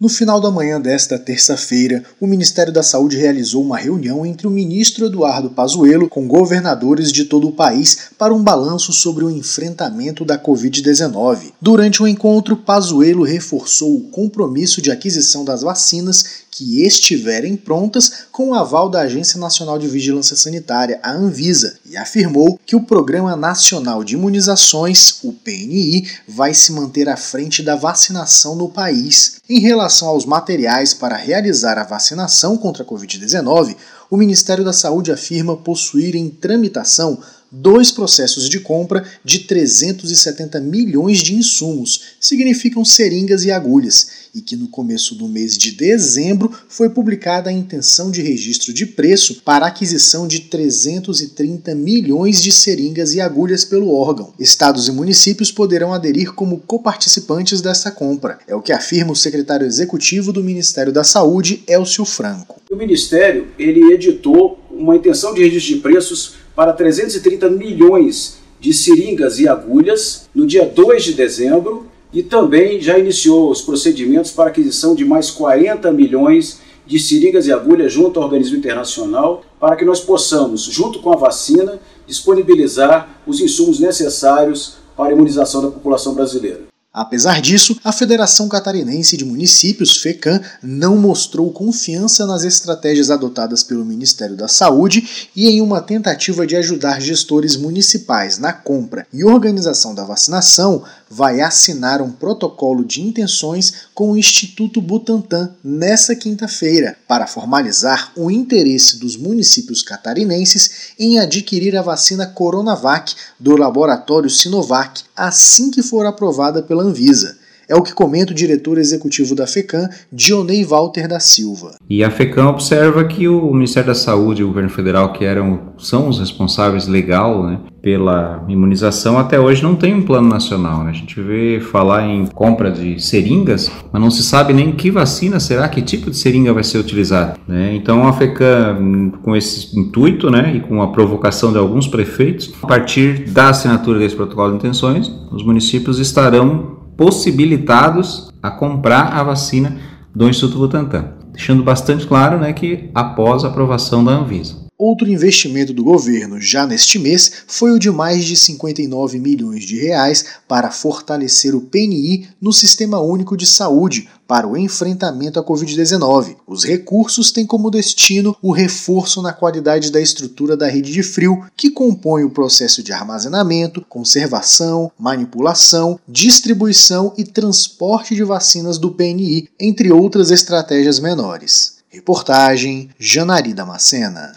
No final da manhã desta terça-feira, o Ministério da Saúde realizou uma reunião entre o ministro Eduardo Pazuello com governadores de todo o país para um balanço sobre o enfrentamento da Covid-19. Durante o encontro, Pazuello reforçou o compromisso de aquisição das vacinas que estiverem prontas com o aval da Agência Nacional de Vigilância Sanitária, a Anvisa, e afirmou que o Programa Nacional de Imunizações, o PNI, vai se manter à frente da vacinação no país. Em relação aos materiais para realizar a vacinação contra a Covid-19, o Ministério da Saúde afirma possuir em tramitação dois processos de compra de 370 milhões de insumos, significam seringas e agulhas, e que no começo do mês de dezembro foi publicada a intenção de registro de preço para aquisição de 330 milhões de seringas e agulhas pelo órgão. Estados e municípios poderão aderir como coparticipantes dessa compra, é o que afirma o secretário executivo do Ministério da Saúde, Elcio Franco. O Ministério ele editou uma intenção de registro de preços para 330 milhões de seringas e agulhas no dia 2 de dezembro e também já iniciou os procedimentos para aquisição de mais 40 milhões de seringas e agulhas junto ao organismo internacional para que nós possamos, junto com a vacina, disponibilizar os insumos necessários para a imunização da população brasileira. Apesar disso, a Federação Catarinense de Municípios, FECAM, não mostrou confiança nas estratégias adotadas pelo Ministério da Saúde e em uma tentativa de ajudar gestores municipais na compra e organização da vacinação, vai assinar um protocolo de intenções com o Instituto Butantan nesta quinta-feira para formalizar o interesse dos municípios catarinenses em adquirir a vacina Coronavac do laboratório Sinovac assim que for aprovada pela Anvisa. É o que comenta o diretor executivo da FECAM, Dionei Walter da Silva. E a FECAM observa que o Ministério da Saúde e o governo federal, que eram, são os responsáveis legal né, pela imunização, até hoje não tem um plano nacional. Né? A gente vê falar em compra de seringas, mas não se sabe nem que vacina será, que tipo de seringa vai ser utilizada. Né? Então a FECAM, com esse intuito né, e com a provocação de alguns prefeitos, a partir da assinatura desse protocolo de intenções, os municípios estarão possibilitados a comprar a vacina do Instituto Butantan, deixando bastante claro né, que após a aprovação da Anvisa. Outro investimento do governo já neste mês foi o de mais de 59 milhões de reais para fortalecer o PNI no Sistema Único de Saúde para o enfrentamento à Covid-19. Os recursos têm como destino o reforço na qualidade da estrutura da rede de frio, que compõe o processo de armazenamento, conservação, manipulação, distribuição e transporte de vacinas do PNI, entre outras estratégias menores. Reportagem Janari Damascena.